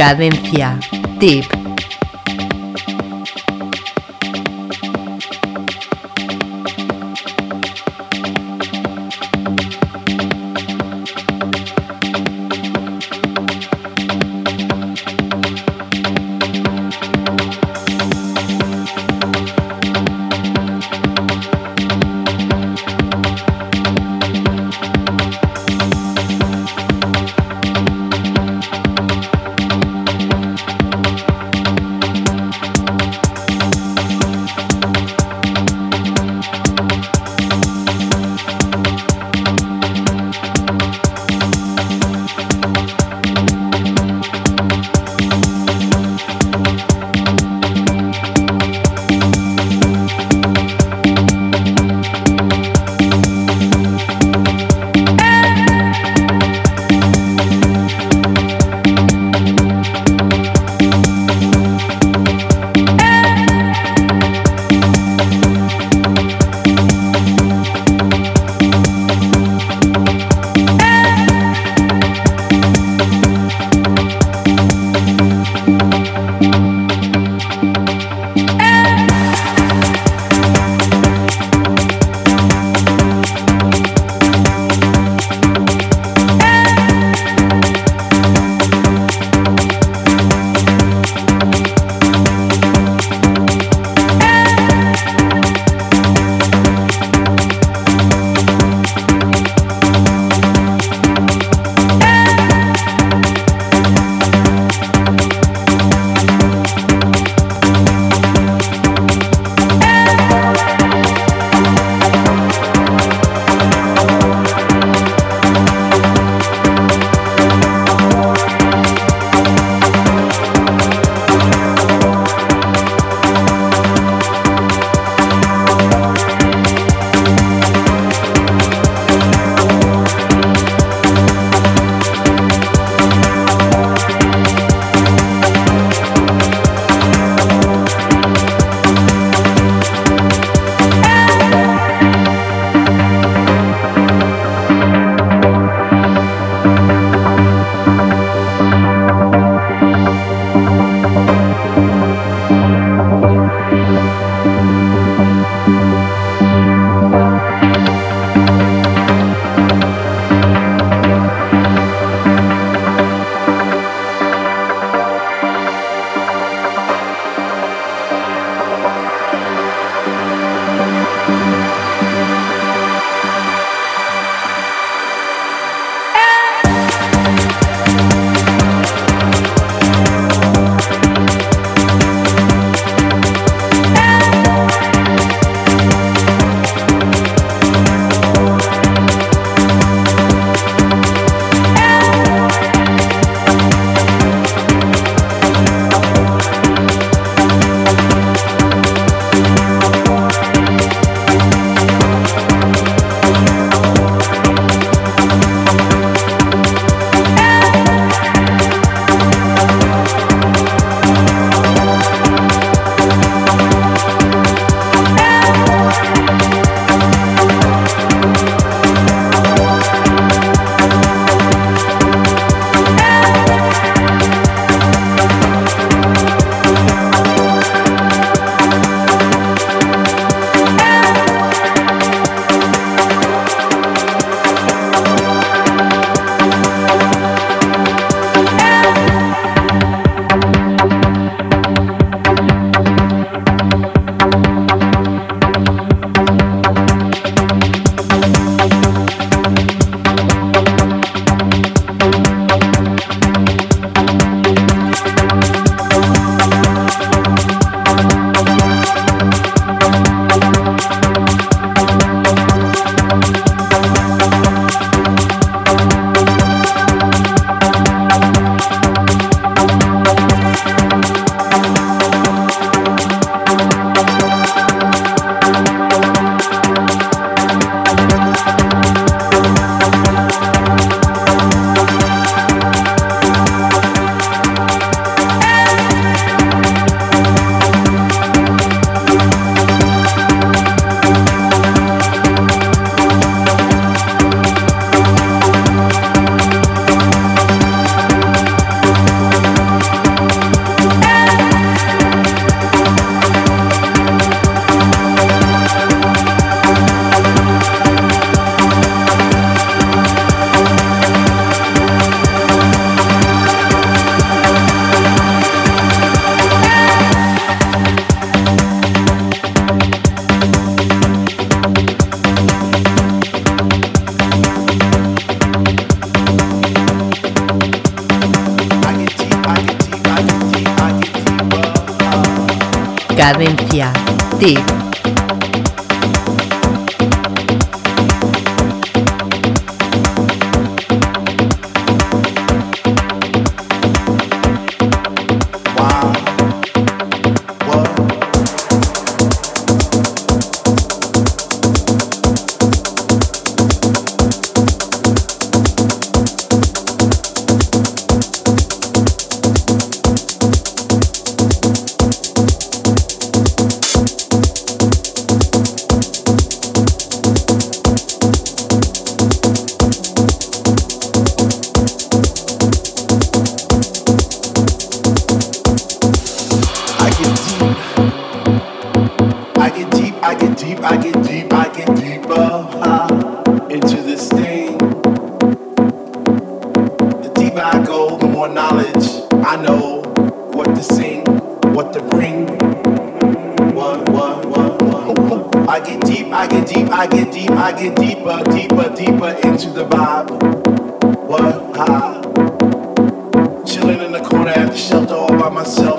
Cadencia Deep. Cadencia. Tip.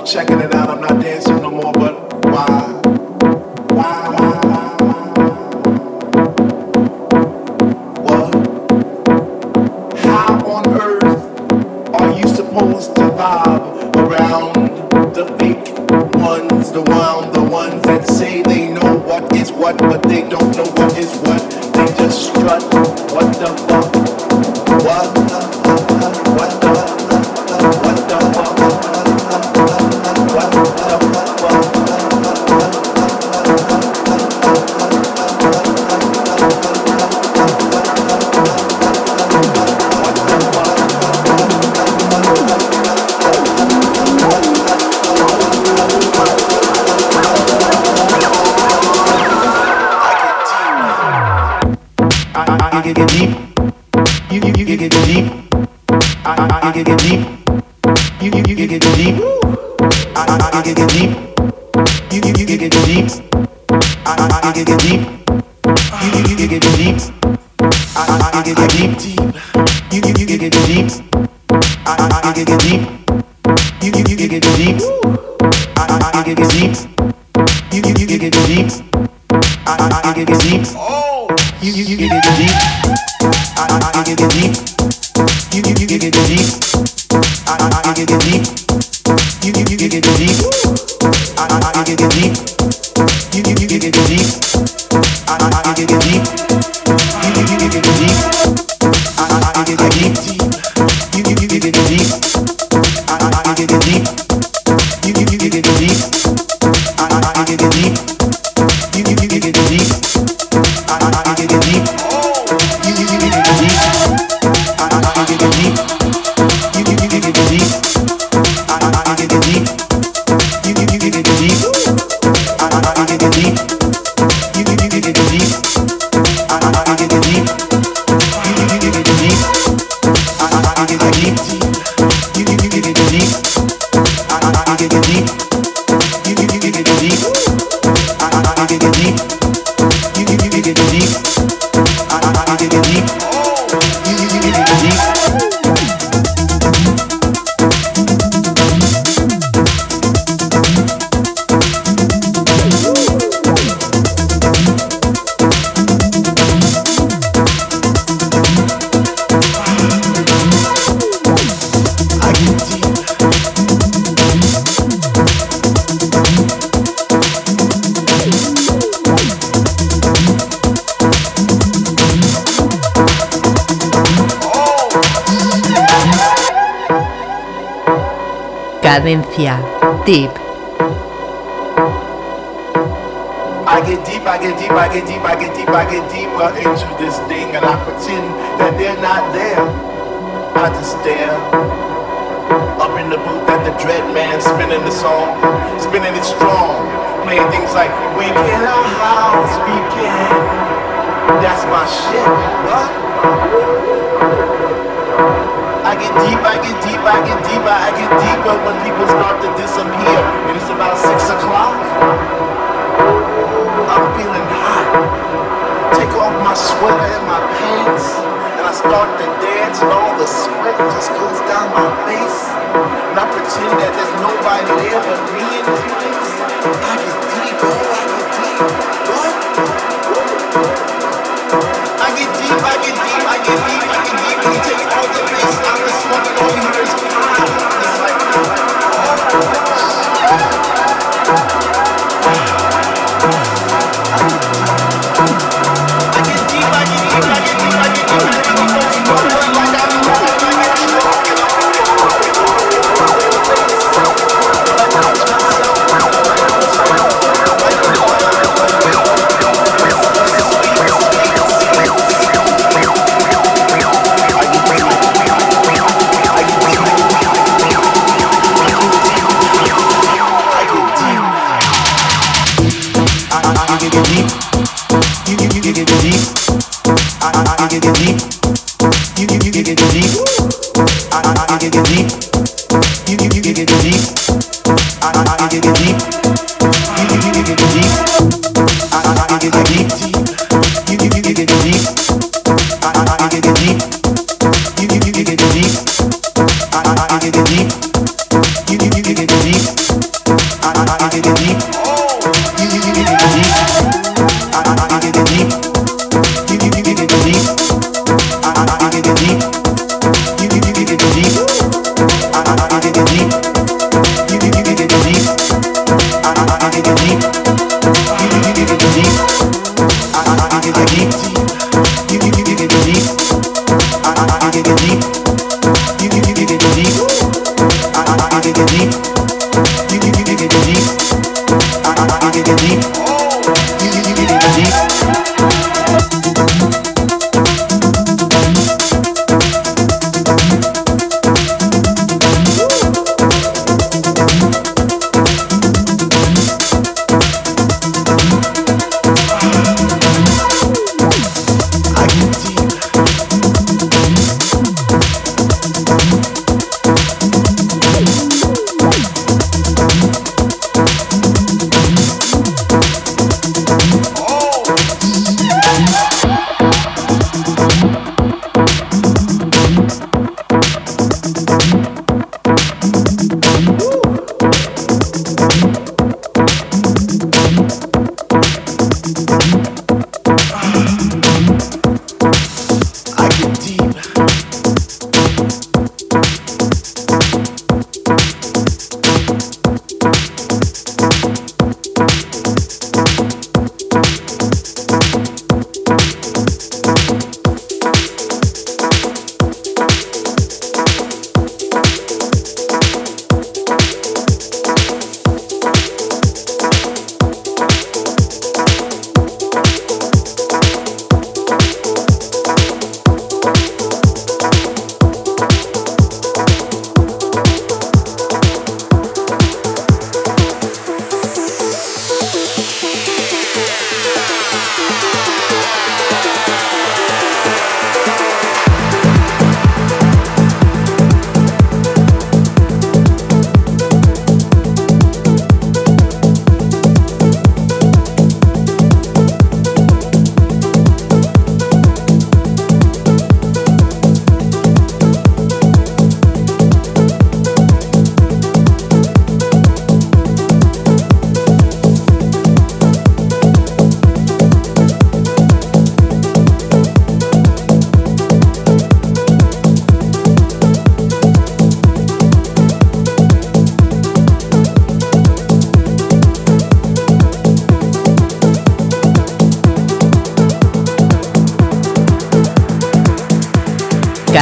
checking it out. I'm not dancing no more, but why?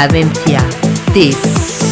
Cadencia. This.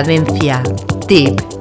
Cadencia. Tip.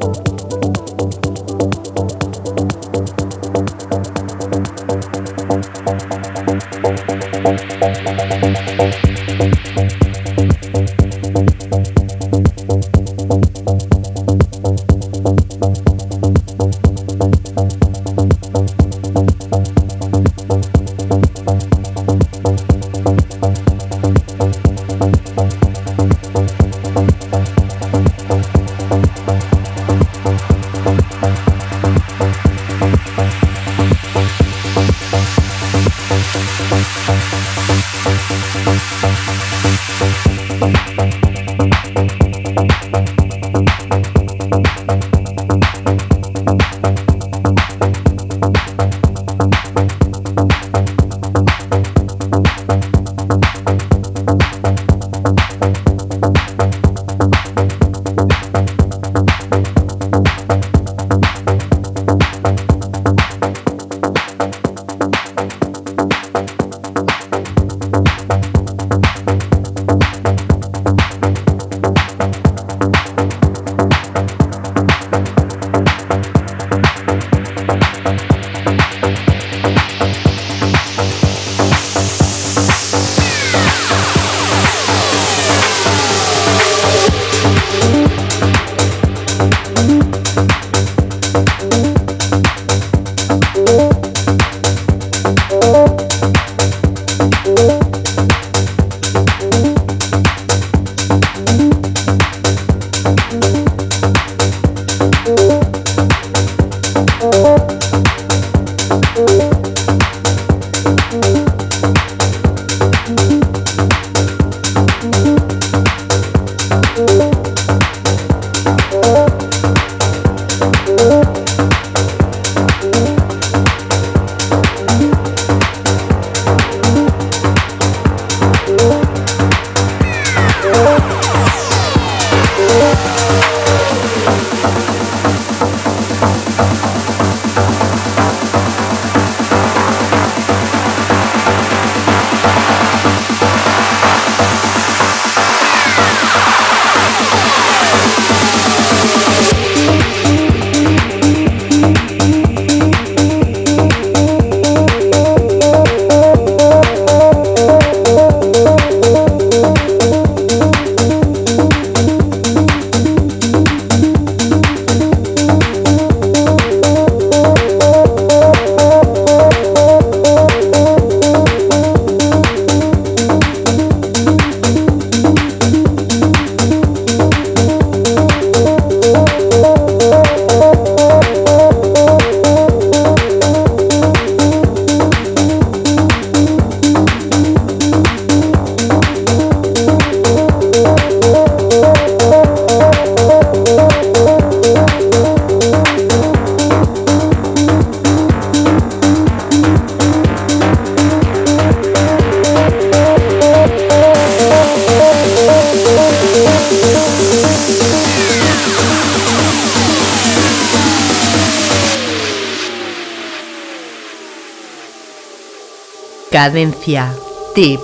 Cadencia. Tip.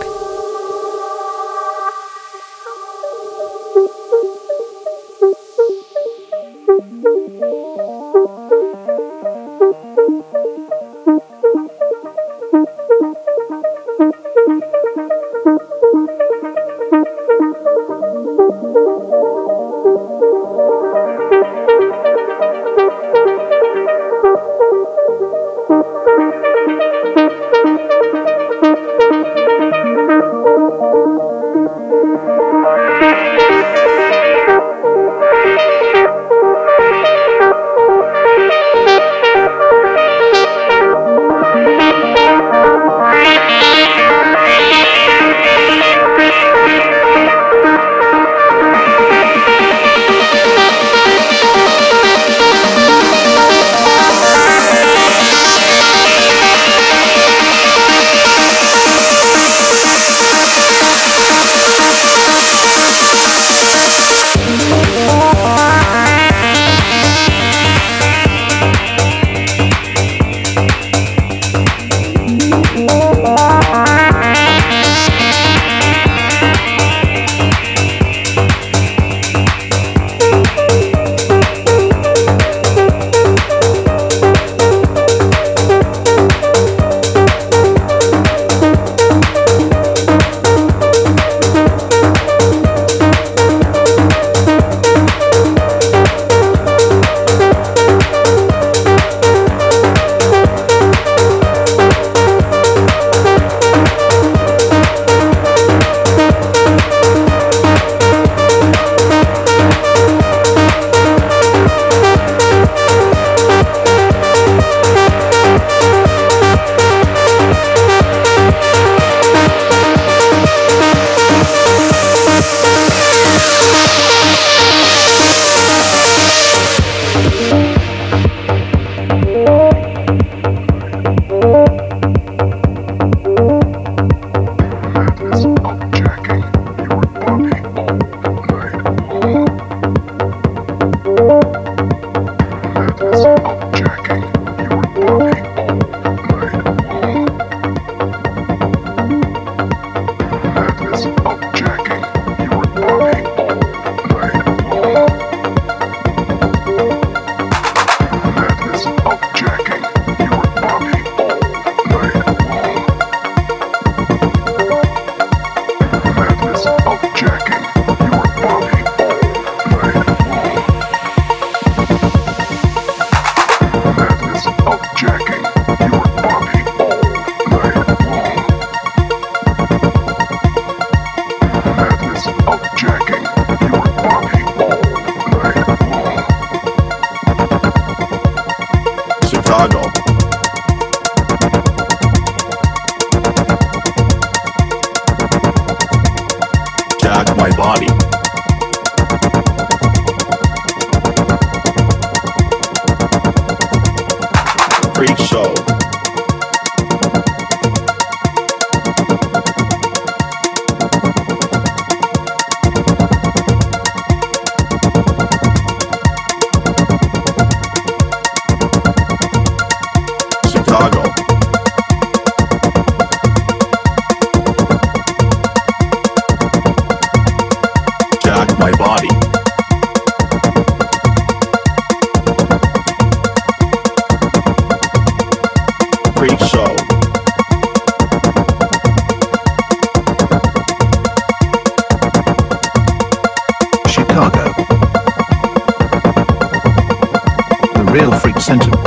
attention.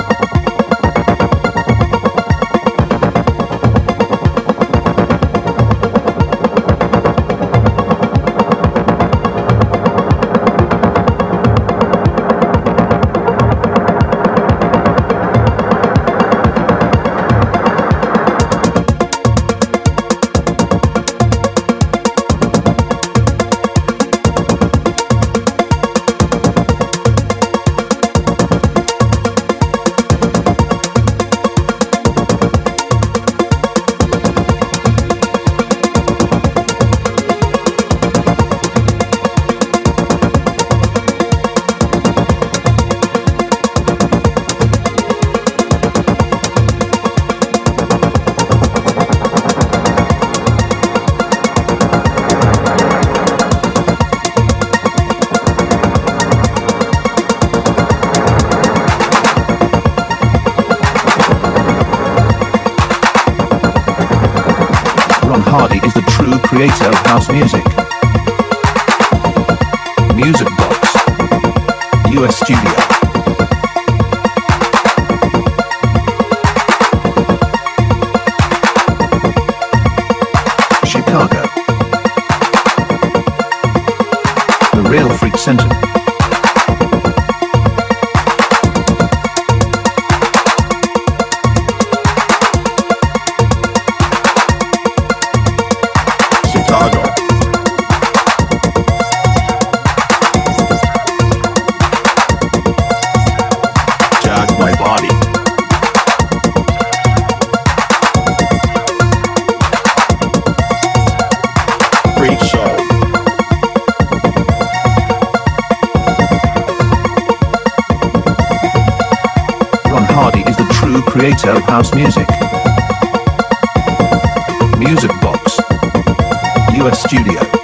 House music. Music Box. US Studio.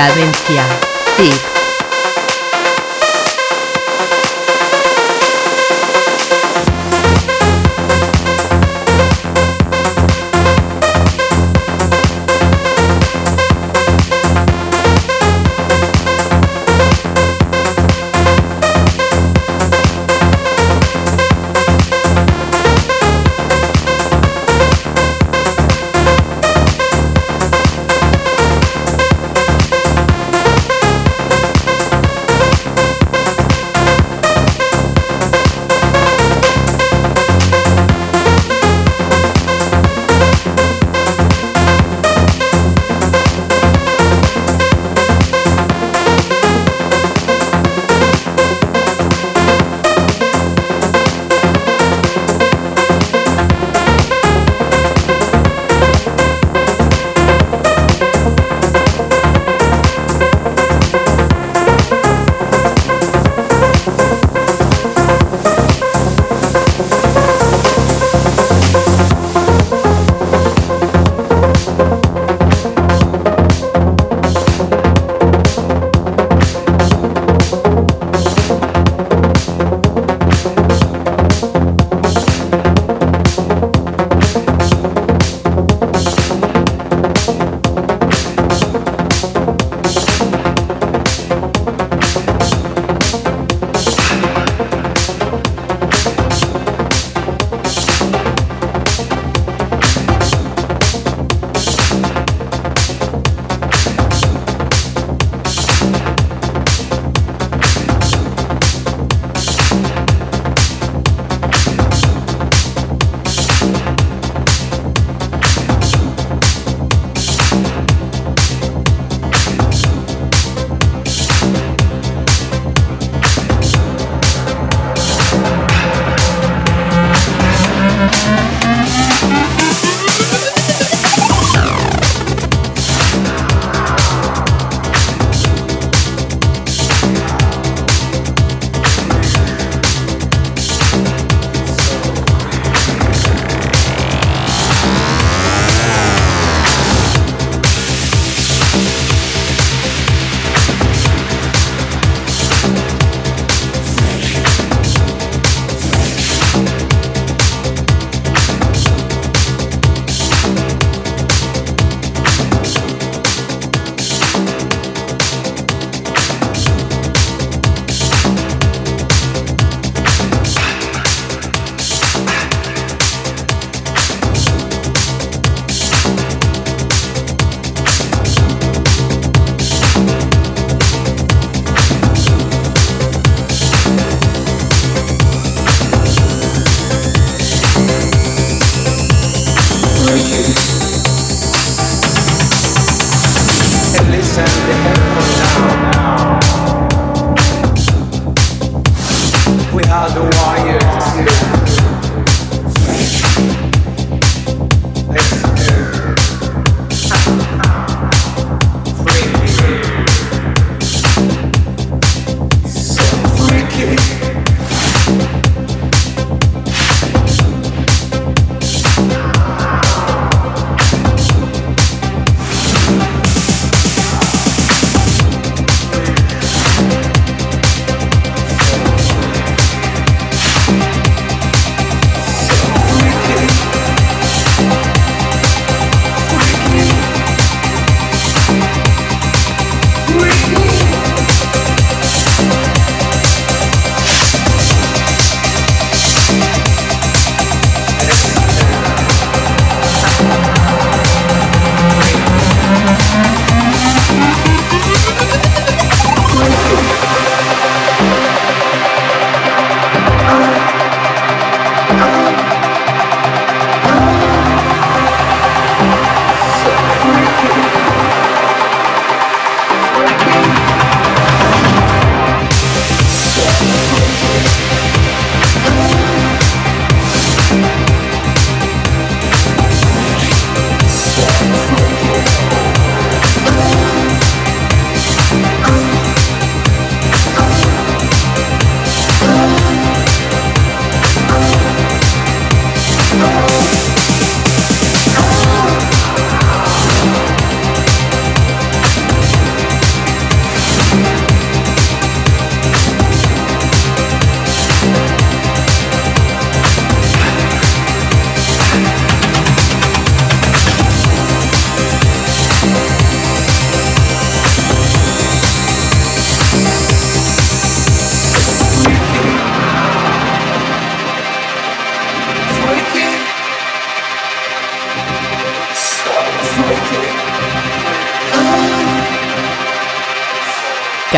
Cadencia. Tip. working.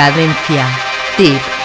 Cadencia. Tip.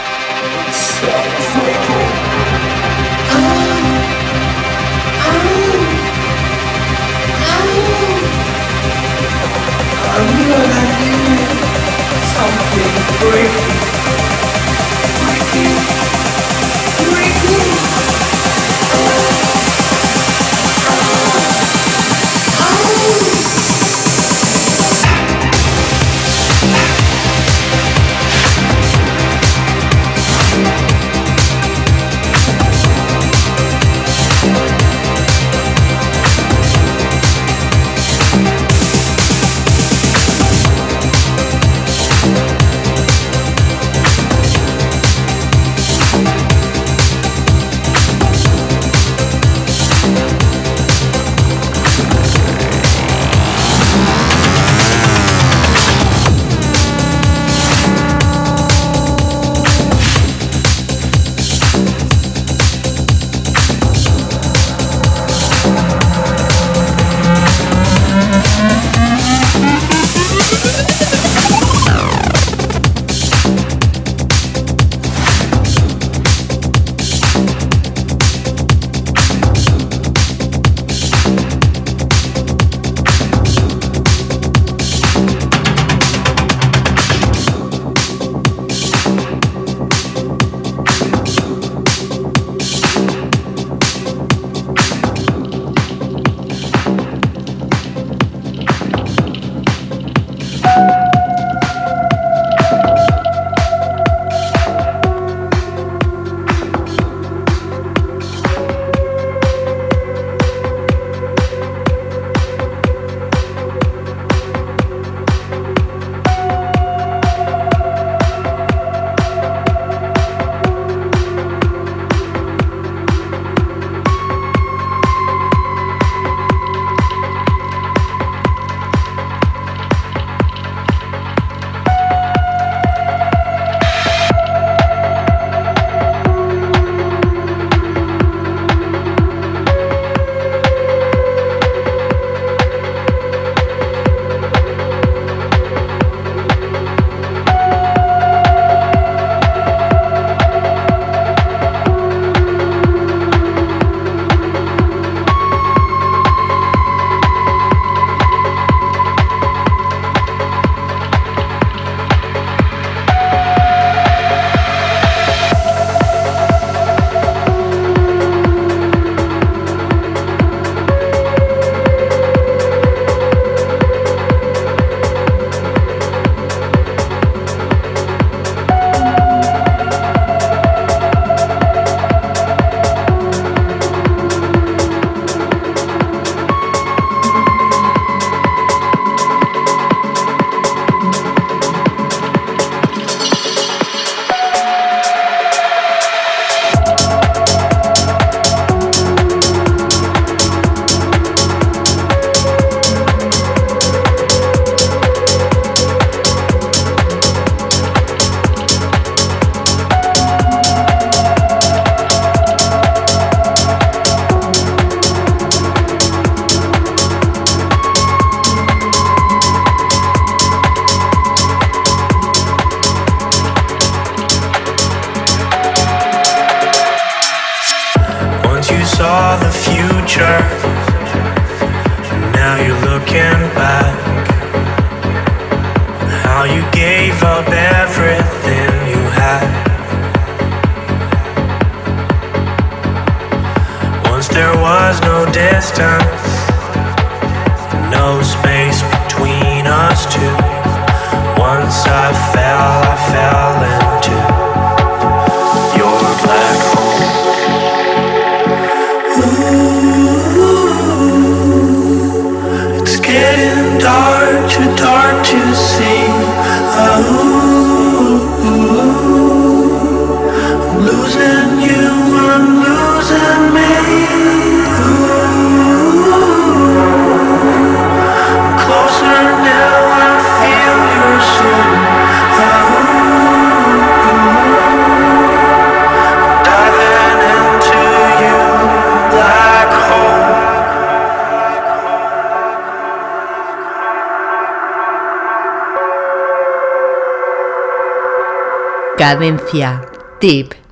Cadencia. Tip.